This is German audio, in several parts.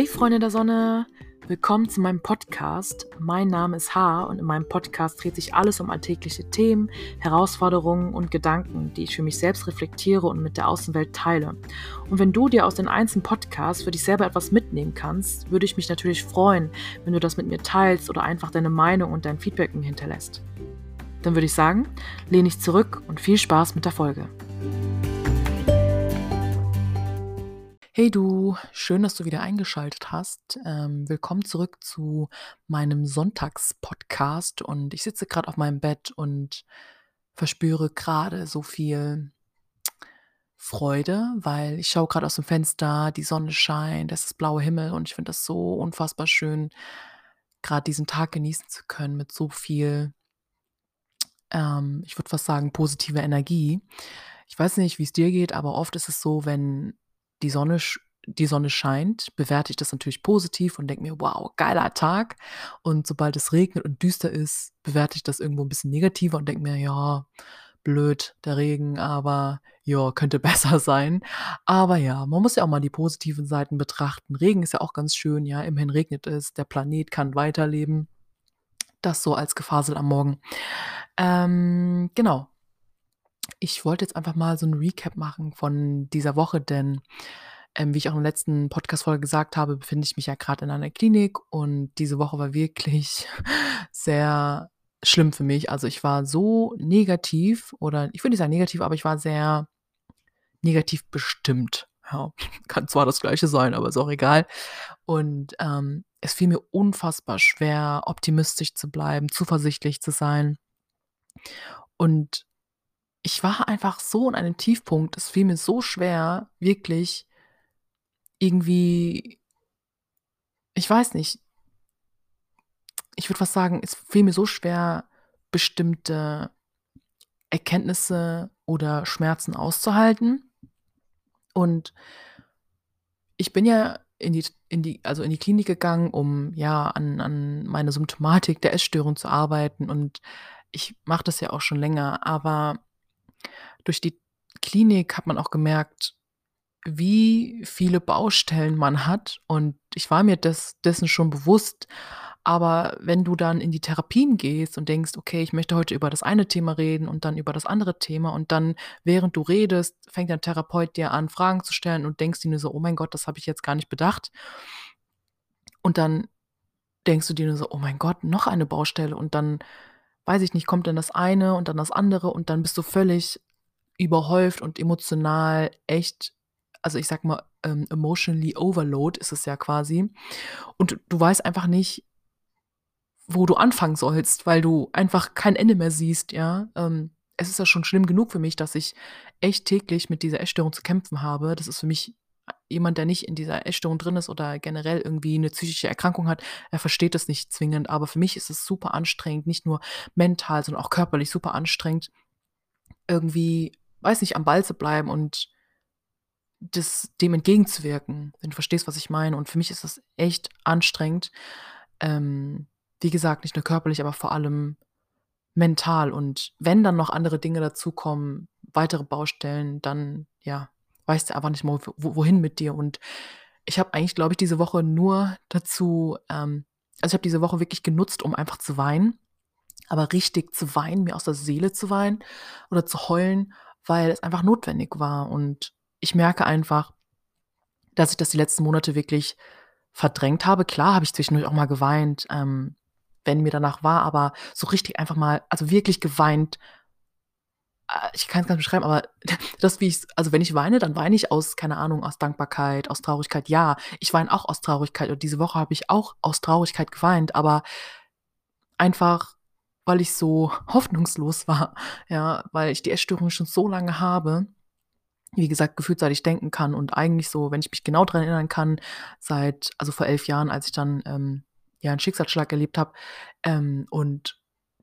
Hey Freunde der Sonne, willkommen zu meinem Podcast. Mein Name ist H und in meinem Podcast dreht sich alles um alltägliche Themen, Herausforderungen und Gedanken, die ich für mich selbst reflektiere und mit der Außenwelt teile. Und wenn du dir aus den einzelnen Podcasts für dich selber etwas mitnehmen kannst, würde ich mich natürlich freuen, wenn du das mit mir teilst oder einfach deine Meinung und dein Feedback mir hinterlässt. Dann würde ich sagen, lehne ich zurück und viel Spaß mit der Folge. Hey du, schön, dass du wieder eingeschaltet hast. Ähm, willkommen zurück zu meinem Sonntagspodcast. Und ich sitze gerade auf meinem Bett und verspüre gerade so viel Freude, weil ich schaue gerade aus dem Fenster, die Sonne scheint, es ist blauer Himmel und ich finde das so unfassbar schön, gerade diesen Tag genießen zu können mit so viel, ähm, ich würde fast sagen, positive Energie. Ich weiß nicht, wie es dir geht, aber oft ist es so, wenn die Sonne, die Sonne scheint, bewerte ich das natürlich positiv und denke mir, wow, geiler Tag. Und sobald es regnet und düster ist, bewerte ich das irgendwo ein bisschen negativer und denke mir, ja, blöd, der Regen, aber ja, könnte besser sein. Aber ja, man muss ja auch mal die positiven Seiten betrachten. Regen ist ja auch ganz schön, ja, immerhin regnet es, der Planet kann weiterleben. Das so als Gefasel am Morgen. Ähm, genau, ich wollte jetzt einfach mal so ein Recap machen von dieser Woche, denn ähm, wie ich auch in der letzten Podcast-Folge gesagt habe, befinde ich mich ja gerade in einer Klinik und diese Woche war wirklich sehr schlimm für mich. Also ich war so negativ oder ich würde nicht sagen negativ, aber ich war sehr negativ bestimmt. Ja, kann zwar das gleiche sein, aber ist auch egal. Und ähm, es fiel mir unfassbar schwer, optimistisch zu bleiben, zuversichtlich zu sein. Und ich war einfach so in einem Tiefpunkt. Es fiel mir so schwer, wirklich irgendwie ich weiß nicht ich würde fast sagen, es fiel mir so schwer, bestimmte Erkenntnisse oder Schmerzen auszuhalten. Und ich bin ja in die in die also in die Klinik gegangen, um, ja, an an meine Symptomatik der Essstörung zu arbeiten und ich mache das ja auch schon länger, aber durch die Klinik hat man auch gemerkt, wie viele Baustellen man hat. Und ich war mir des dessen schon bewusst, aber wenn du dann in die Therapien gehst und denkst: „Okay, ich möchte heute über das eine Thema reden und dann über das andere Thema“ und dann, während du redest, fängt der Therapeut dir an, Fragen zu stellen und denkst dir nur so: „Oh mein Gott, das habe ich jetzt gar nicht bedacht.“ Und dann denkst du dir nur so: „Oh mein Gott, noch eine Baustelle“ und dann, weiß ich nicht, kommt dann das eine und dann das andere und dann bist du völlig überhäuft und emotional echt also, ich sage mal, ähm, emotionally overload ist es ja quasi. Und du weißt einfach nicht wo du anfangen sollst, weil du einfach kein Ende mehr siehst, ja? Ähm, es ist ja schon schlimm genug für mich, dass ich echt täglich mit dieser Essstörung zu kämpfen habe. Das ist für mich jemand, der nicht in dieser Essstörung drin ist oder generell irgendwie eine psychische Erkrankung hat, er versteht das nicht zwingend. Aber für mich ist es super anstrengend, nicht nur mental, sondern auch körperlich super anstrengend, irgendwie weiß nicht, am Ball zu bleiben und das dem entgegenzuwirken, wenn du verstehst, was ich meine. Und für mich ist das echt anstrengend. Ähm, wie gesagt, nicht nur körperlich, aber vor allem mental. Und wenn dann noch andere Dinge dazukommen, weitere Baustellen, dann, ja, weißt du einfach nicht mehr, wohin mit dir. Und ich habe eigentlich, glaube ich, diese Woche nur dazu, ähm, also ich habe diese Woche wirklich genutzt, um einfach zu weinen, aber richtig zu weinen, mir aus der Seele zu weinen oder zu heulen weil es einfach notwendig war. Und ich merke einfach, dass ich das die letzten Monate wirklich verdrängt habe. Klar habe ich zwischendurch auch mal geweint, ähm, wenn mir danach war, aber so richtig einfach mal, also wirklich geweint. Äh, ich kann es gar nicht beschreiben, aber das, wie ich, also wenn ich weine, dann weine ich aus, keine Ahnung, aus Dankbarkeit, aus Traurigkeit. Ja, ich weine auch aus Traurigkeit und diese Woche habe ich auch aus Traurigkeit geweint, aber einfach weil ich so hoffnungslos war, ja, weil ich die Essstörung schon so lange habe. Wie gesagt, gefühlt seit ich denken kann und eigentlich so, wenn ich mich genau daran erinnern kann, seit, also vor elf Jahren, als ich dann ähm, ja einen Schicksalsschlag erlebt habe. Ähm, und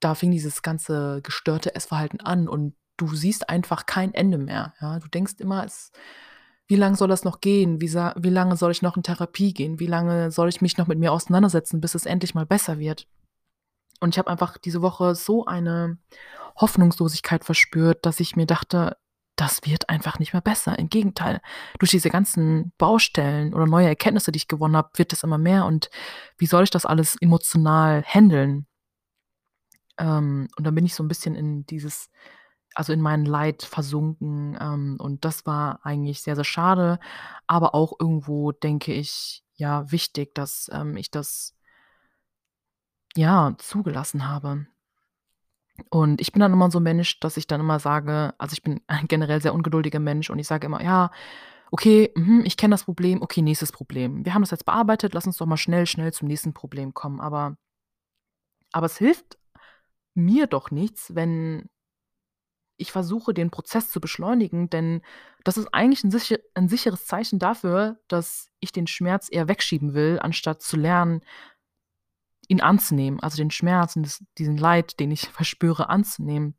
da fing dieses ganze gestörte Essverhalten an und du siehst einfach kein Ende mehr. Ja? Du denkst immer, es, wie lange soll das noch gehen? Wie, wie lange soll ich noch in Therapie gehen? Wie lange soll ich mich noch mit mir auseinandersetzen, bis es endlich mal besser wird? Und ich habe einfach diese Woche so eine Hoffnungslosigkeit verspürt, dass ich mir dachte, das wird einfach nicht mehr besser. Im Gegenteil, durch diese ganzen Baustellen oder neue Erkenntnisse, die ich gewonnen habe, wird es immer mehr und wie soll ich das alles emotional handeln? Ähm, und dann bin ich so 'n bisschen in dieses also, in mein Leid versunken, ähm, und das war eigentlich sehr, sehr schade, aber auch irgendwo, denke ich, ja, wichtig, dass, ähm, ich das ja, zugelassen habe. Und ich bin dann immer so 'n Mensch, dass ich dann immer sage also, ich bin ein generell sehr ungeduldiger Mensch und ich sage immer: „Ja, okay, mhm, ich kenne das Problem. Okay, nächstes Problem. Wir haben das jetzt bearbeitet, lass uns doch mal schnell, schnell zum nächsten Problem kommen.“ Aber aber es hilft mir doch nichts, wenn ich versuche, den Prozess zu beschleunigen, denn das ist eigentlich 'n siche 'n sicheres Zeichen dafür, dass ich den Schmerz eher wegschieben will, anstatt zu lernen, ihn anzunehmen, also, den Schmerz und das diesen Leid, den ich verspüre, anzunehmen.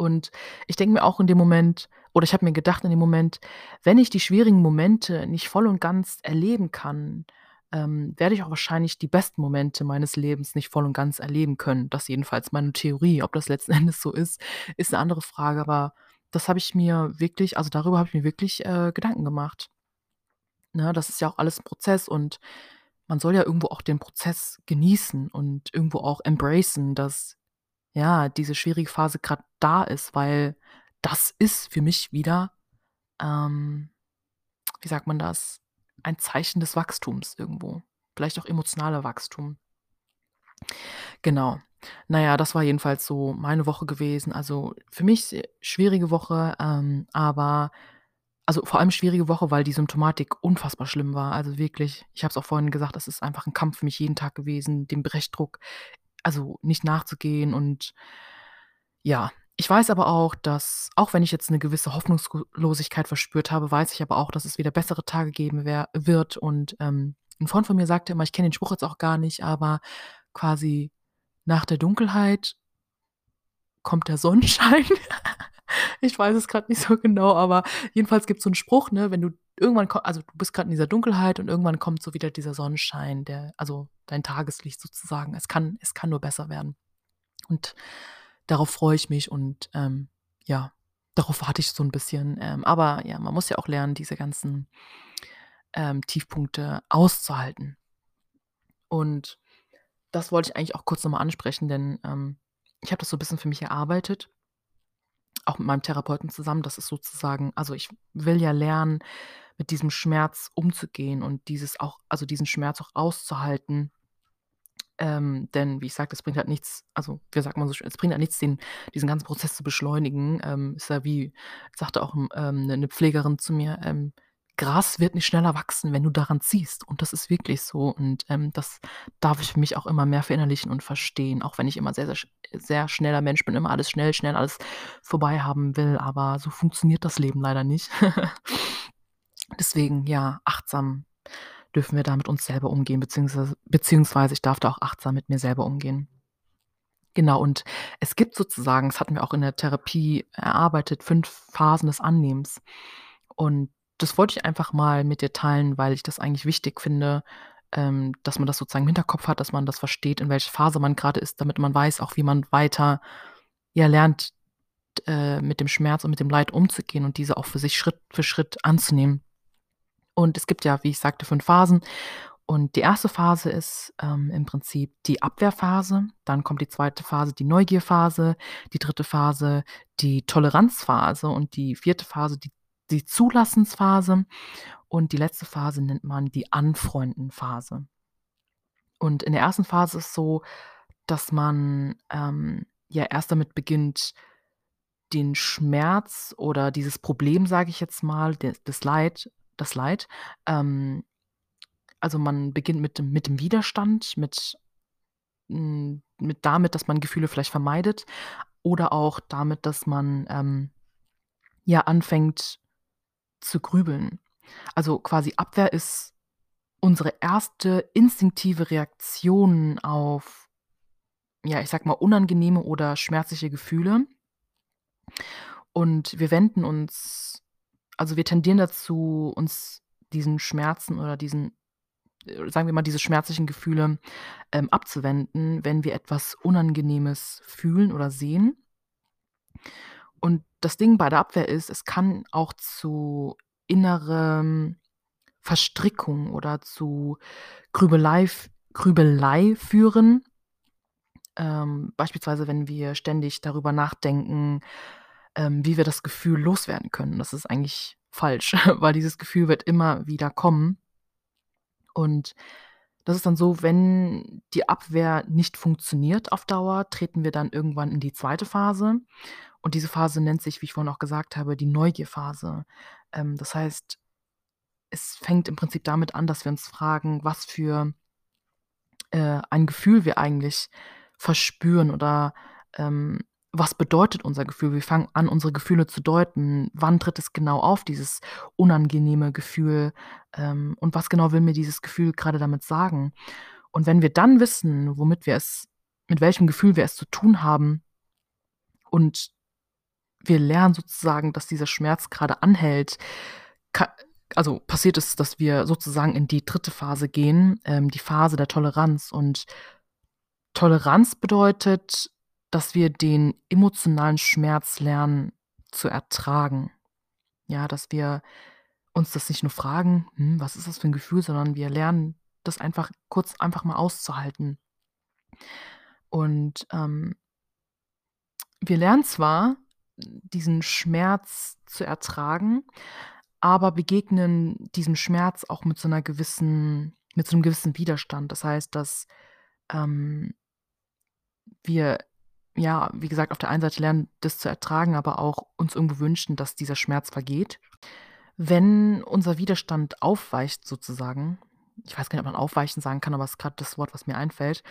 Und ich denke mir auch in dem Moment oder ich habe mir gedacht in dem Moment: „Wenn ich die schwierigen Momente nicht voll und ganz erleben kann, ähm, werde ich auch wahrscheinlich die besten Momente meines Lebens nicht voll und ganz erleben können.“ Das ist jedenfalls meine Theorie. Ob das letzten Endes so ist, ist 'ne andere Frage, aber das habe ich mir wirklich also, darüber habe ich mir wirklich, äh, Gedanken gemacht. Ne, das ist ja auch alles 'n Prozess und man soll ja irgendwo auch den Prozess genießen und irgendwo auch embracen, dass, ja, diese schwierige Phase grad da ist, weil das ist für mich wieder, ähm, wie sagt man das, ein Zeichen des Wachstums irgendwo, vielleicht auch emotionaler Wachstum. Genau. Na ja, das war jedenfalls so meine Woche gewesen. Also, für mich schwierige Woche, ähm, aber also, vor allem schwierige Woche, weil die Symptomatik unfassbar schlimm war. Also, wirklich, ich habe es auch vorhin gesagt, das ist einfach 'n Kampf für mich jeden Tag gewesen, dem Brechdruck also, nicht nachzugehen und ja. Ich weiß aber auch, dass auch wenn ich jetzt 'ne gewisse Hoffnungsgo Losigkeit verspürt habe, weiß ich aber auch, dass es wieder bessere Tage geben wer wird und, ähm, 'n Freund von mir sagte immer ich kenne den Spruch jetzt auch gar nicht, aber quasi: „Nach der Dunkelheit kommt der Sonnenschein.“ Ich weiß es grad nicht so genau, aber jedenfalls gibt's so 'n Spruch, ne, wenn du irgendwann also, du bist grad in dieser Dunkelheit und irgendwann kommt so wieder dieser Sonnenschein, der also, dein Tageslicht sozusagen. Es kann es kann nur besser werden. Und darauf freue ich mich und, ähm, ja, darauf warte ich so 'n bisschen. Ähm, aber ja, man muss ja auch lernen, diese ganzen, ähm, Tiefpunkte auszuhalten. Und das wollte ich eigentlich auch kurz noch mal ansprechen, denn, ähm, ich habe das so 'n bisschen für mich erarbeitet, auch mit meinem Therapeuten zusammen. Das ist sozusagen also, ich will ja lernen, mit diesem Schmerz umzugehen und dieses auch also, diesen Schmerz auch auszuhalten. Ähm, denn wie ich sagte, es bringt halt nichts also, wie sagt man so schön, es bringt halt nichts, den diesen ganzen Prozess zu beschleunigen. Ähm, ist ja wie sagte auch, hm, ähm, 'ne 'ne Pflegerin zu mir, ähm: „Gras wird nicht schneller wachsen, wenn du daran ziehst.“ Und das ist wirklich so und, ähm, das darf ich für mich auch immer mehr verinnerlichen und verstehen, auch wenn ich immer sehr, sehr sehr schneller Mensch bin, immer alles schnell, schnell alles vorbei haben will, aber so funktioniert das Leben leider nicht. Deswegen, ja, achtsam dürfen wir da mit uns selber umgehen, beziehungsweise beziehungsweise ich darf da auch achtsam mit mir selber umgehen. Genau, und es gibt sozusagen das hatten wir auch in der Therapie erarbeitet, 5 Phasen des Annehmens. Und das wollte ich einfach mal mit dir teilen, weil ich das eigentlich wichtig finde, ähm, dass man das sozusagen im Hinterkopf hat, dass man das versteht, in welcher Phase man grade ist, damit man weiß auch, wie man weiter, ja, lernt, äh, mit dem Schmerz und mit dem Leid umzugehen und diese auch für sich Schritt für Schritt anzunehmen. Und es gibt ja, wie ich sagte, 5 Phasen. Und die 1. Phase ist, ähm, im Prinzip die Abwehrphase. Dann kommt die 2. Phase, die Neugierphase, die 3. Phase, die Toleranzphase und die 4. Phase, die die Zulassensphase und die letzte Phase nennt man die Anfreunden-Phase. Und in der 1. Phase ist so, dass man, ähm, ja, erst damit beginnt, den Schmerz oder dieses Problem, sage ich jetzt mal, de das Leid das Leid, ähm also, man beginnt mit dem mit dem Widerstand, mit hm, mit damit, dass man Gefühle vielleicht vermeidet oder auch damit, dass man, ähm, ja, anfängt zu grübeln. Also, quasi Abwehr ist unsere 1. instinktive Reaktion auf, ja, ich sage mal, unangenehme oder schmerzliche Gefühle. Und wir wenden uns also, wir tendieren dazu, uns diesen Schmerzen oder diesen äh, sagen wir mal, diese schmerzlichen Gefühle, ähm, abzuwenden, wenn wir etwas Unangenehmes fühlen oder sehen. Und das Ding bei der Abwehr ist, es kann auch zu innerem Verstrickung oder zu Grübelei Grübelei führen. Ähm, beispielsweise, wenn wir ständig darüber nachdenken, ähm, wie wir das Gefühl loswerden können. Das ist eigentlich falsch, weil dieses Gefühl wird immer wieder kommen. Und das ist dann so, wenn die Abwehr nicht funktioniert auf Dauer, treten wir dann irgendwann in die zweite Phase. Und diese Phase nennt sich, wie ich vorhin auch gesagt habe, die Neugierphase. Ähm, das heißt, es fängt im Prinzip damit an, dass wir uns fragen, was für, äh, ein Gefühl wir eigentlich verspüren oder, ähm, was bedeutet unser Gefühl? Wir fangen an, unsere Gefühle zu deuten. Wann tritt es genau auf, dieses unangenehme Gefühl? Ähm, und was genau will mir dieses Gefühl gerade damit sagen? Und wenn wir dann wissen, womit wir es mit welchem Gefühl wir es zu tun haben und wir lernen sozusagen, dass dieser Schmerz gerade anhält, also passiert es, dass wir sozusagen in die dritte Phase gehen, ähm, die Phase der Toleranz. Und Toleranz bedeutet, dass wir den emotionalen Schmerz lernen zu ertragen. Ja, dass wir uns das nicht nur fragen: „Hm, was ist das für 'n Gefühl?“, sondern wir lernen, das einfach kurz einfach mal auszuhalten. Und, ähm wir lernen zwar, diesen Schmerz zu ertragen, aber begegnen diesem Schmerz auch mit so 'ner gewissen mit so 'nem gewissen Widerstand. Das heißt, dass, ähm wir, ja, wie gesagt, auf der einen Seite lernen, das zu ertragen, aber auch uns irgendwo wünschen, dass dieser Schmerz vergeht. Wenn unser Widerstand aufweicht sozusagen ich weiß gar nicht, ob man aufweichen sagen kann, aber es ist grad das Wort, was mir einfällt,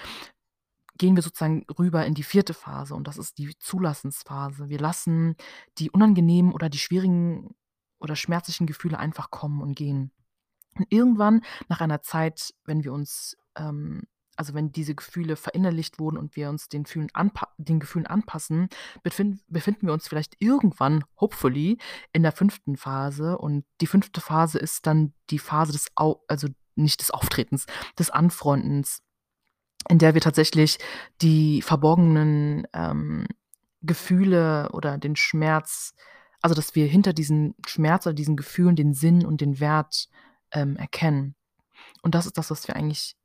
gehen wir sozusagen rüber in die vierte Phase und das ist die Zulassensphase. Wir lassen die unangenehmen oder die schwierigen oder schmerzlichen Gefühle einfach kommen und gehen. Und irgendwann nach einer Zeit, wenn wir uns, ähm also, wenn diese Gefühle verinnerlicht wurden und wir uns den Fühlen den Gefühlen anpassen, befinden befinden wir uns vielleicht irgendwann, hopefully, in der fünften Phase. Und die fünfte Phase ist dann die Phase des Au also, nicht des Auftretens, des Anfreundens, in der wir tatsächlich die verborgenen, ähm, Gefühle oder den Schmerz also, dass wir hinter diesen Schmerz oder diesen Gefühlen den Sinn und den Wert, ähm, erkennen. Und das ist das, was wir eigentlich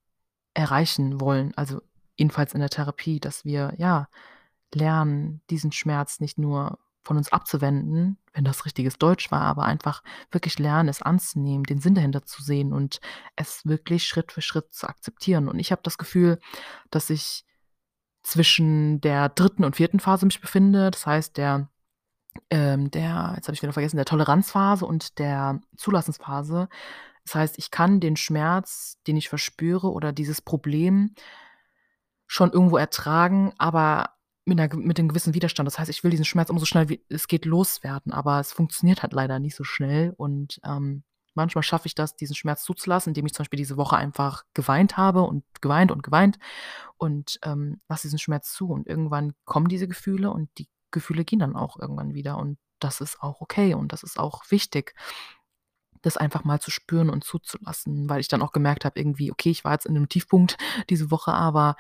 erreichen wollen, also jedenfalls in der Therapie, dass wir, ja, lernen, diesen Schmerz nicht nur von uns abzuwenden, wenn das richtiges Deutsch war, aber einfach wirklich lernen, es anzunehmen, den Sinn dahinter zu sehen und es wirklich Schritt für Schritt zu akzeptieren. Und ich habe das Gefühl, dass ich zwischen der dritten und vierten Phase mich befinde. Das heißt, der ähm, der jetzt habe ich wieder vergessen, der Toleranzphase und der Zulassensphase. Das heißt, ich kann den Schmerz, den ich verspüre oder dieses Problem schon irgendwo ertragen, aber mit 'ner mit 'nem gewissen Widerstand. Das heißt, ich will diesen Schmerz immer so schnell wie es geht loswerden, aber es funktioniert halt leider nicht so schnell. Und, ähm, manchmal schaffe ich das, diesen Schmerz zuzulassen, indem ich zum Beispiel diese Woche einfach geweint habe und geweint und geweint und, ähm, lasse diesen Schmerz zu. Und irgendwann kommen diese Gefühle und die Gefühle gehen dann auch irgendwann wieder. Und das ist auch okay und das ist auch wichtig, das einfach mal zu spüren und zuzulassen, weil ich dann auch gemerkt habe irgendwie, okay, ich war jetzt in 'nem Tiefpunkt diese Woche, aber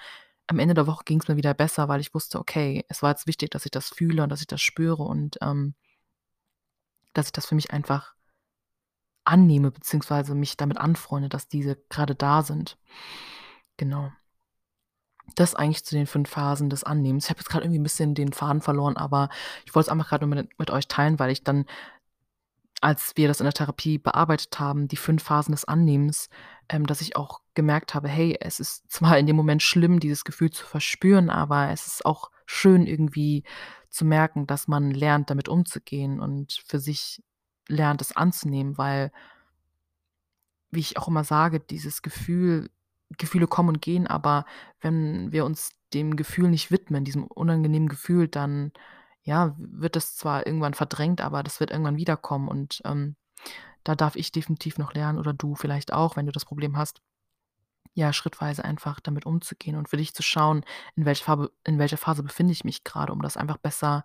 am Ende der Woche ging's mir wieder besser, weil ich wusste: „Okay, es war jetzt wichtig, dass ich das fühle und dass ich das spüre und, ähm“ „dass ich das für mich einfach annehme beziehungsweise mich damit anfreunde, dass diese grade da sind.“ Genau. Das eigentlich zu den 5 Phasen des Annehmens. Ich habe jetzt grad irgendwie 'n bisschen den Faden verloren, aber ich wollte es einfach nur mit mit euch teilen, weil ich dann als wir das in der Therapie bearbeitet haben, die 5 Phasen des Annehmens, ähm, dass ich auch gemerkt habe: „Hey, es ist zwar in dem Moment schlimm, dieses Gefühl zu verspüren, aber es ist auch schön irgendwie zu merken, dass man lernt, damit umzugehen und für sich lernt, es anzunehmen“, weil wie ich auch immer sage, dieses Gefühl Gefühle kommen und gehen, aber wenn wir uns dem Gefühl nicht widmen, diesem unangenehmen Gefühl, dann, ja, wird das zwar irgendwann verdrängt, aber das wird irgendwann wiederkommen und, ähm, da darf ich definitiv noch lernen oder du vielleicht auch, wenn du das Problem hast, ja, schrittweise einfach damit umzugehen und für dich zu schauen, in welcher Farbe in welcher Phase befinde ich mich grade, um das einfach besser,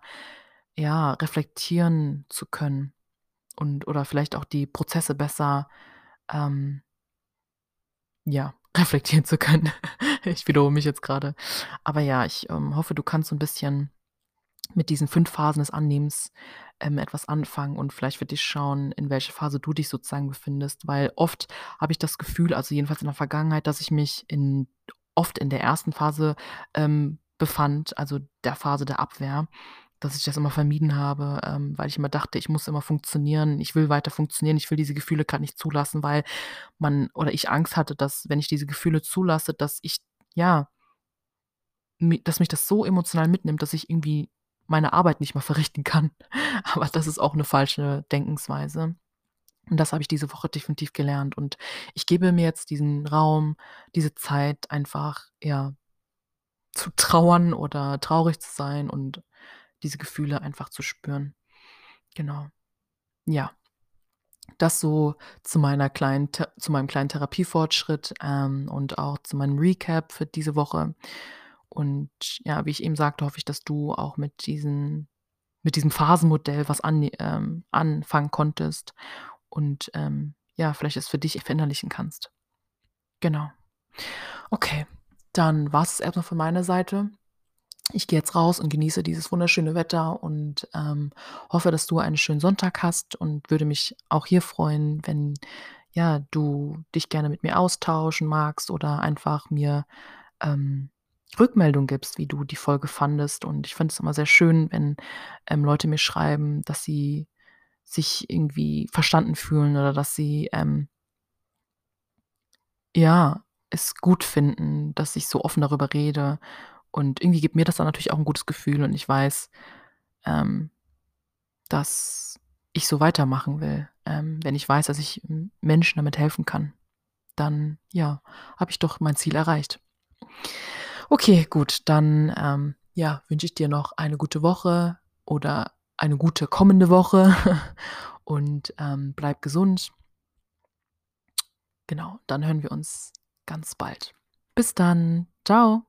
ja, reflektieren zu können und oder vielleicht auch die Prozesse besser, ähm ja, reflektieren zu können. Ich wiederhole mich jetzt grade. Aber ja, ich, ähm, hoffe, du kannst so 'n bisschen mit diesen 5 Phasen des Annehmens, ähm, etwas anfangen und vielleicht für dich schauen, in welcher Phase du dich sozusagen befindest. Weil oft habe ich das Gefühl, also jedenfalls in der Vergangenheit, dass ich mich in oft in der ersten Phase, ähm, befand, also der Phase der Abwehr, dass ich das immer vermieden habe, ähm, weil ich immer dachte, ich muss immer funktionieren, ich will weiter funktionieren, ich will diese Gefühle grad nicht zulassen, weil man oder ich Angst hatte, dass, wenn ich diese Gefühle zulasse, dass ich, ja dass mich das so emotional mitnimmt, dass ich irgendwie meine Arbeit nicht mehr verrichten kann. Aber das ist auch 'ne falsche Denkensweise. Und das habe ich diese Woche definitiv gelernt. Und ich gebe mir jetzt diesen Raum, diese Zeit einfach, ja, zu trauern oder traurig zu sein und diese Gefühle einfach zu spüren. Genau. Ja. Das so zu meiner kleinen zu meinem kleinen Therapiefortschritt, ähm, und auch zu meinem Recap für diese Woche. Und ja, wie ich eben sagte, hoffe ich, dass du auch mit diesen mit diesem Phasenmodell was ane ähm, anfangen konntest und, ähm, ja, vielleicht es für dich verinnerlichen kannst. Genau. Okay, dann war's es erst mal von meiner Seite. Ich gehe jetzt raus und genieße dieses wunderschöne Wetter und, ähm, hoffe, dass du einen schönen Sonntag hast und würde mich auch hier freuen, wenn, ja, du dich gerne mit mir austauschen magst oder einfach mir, ähm, Rückmeldung gibst, wie du die Folge fandest. Und ich finde es immer sehr schön, wenn, ähm, Leute mir schreiben, dass sie sich irgendwie verstanden fühlen oder dass sie, ähm ja, es gut finden, dass ich so offen darüber rede. Und irgendwie gibt mir das dann natürlich auch 'n gutes Gefühl und ich weiß, ähm, dass ich so weitermachen will. Ähm, wenn ich weiß, dass ich M Menschen damit helfen kann, dann, ja, habe ich doch mein Ziel erreicht. Okay, gut, dann, ähm, ja, wünsche ich dir noch eine gute Woche oder eine gute kommende Woche und, ähm, bleib gesund. Genau, dann hören wir uns ganz bald. Bis dann. Tschau.